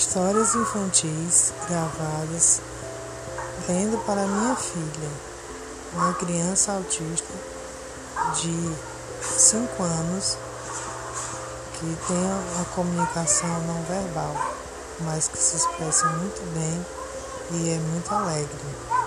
Histórias infantis gravadas lendo para minha filha, uma criança autista de 5 anos que tem uma comunicação não verbal, mas que se expressa muito bem e é muito alegre.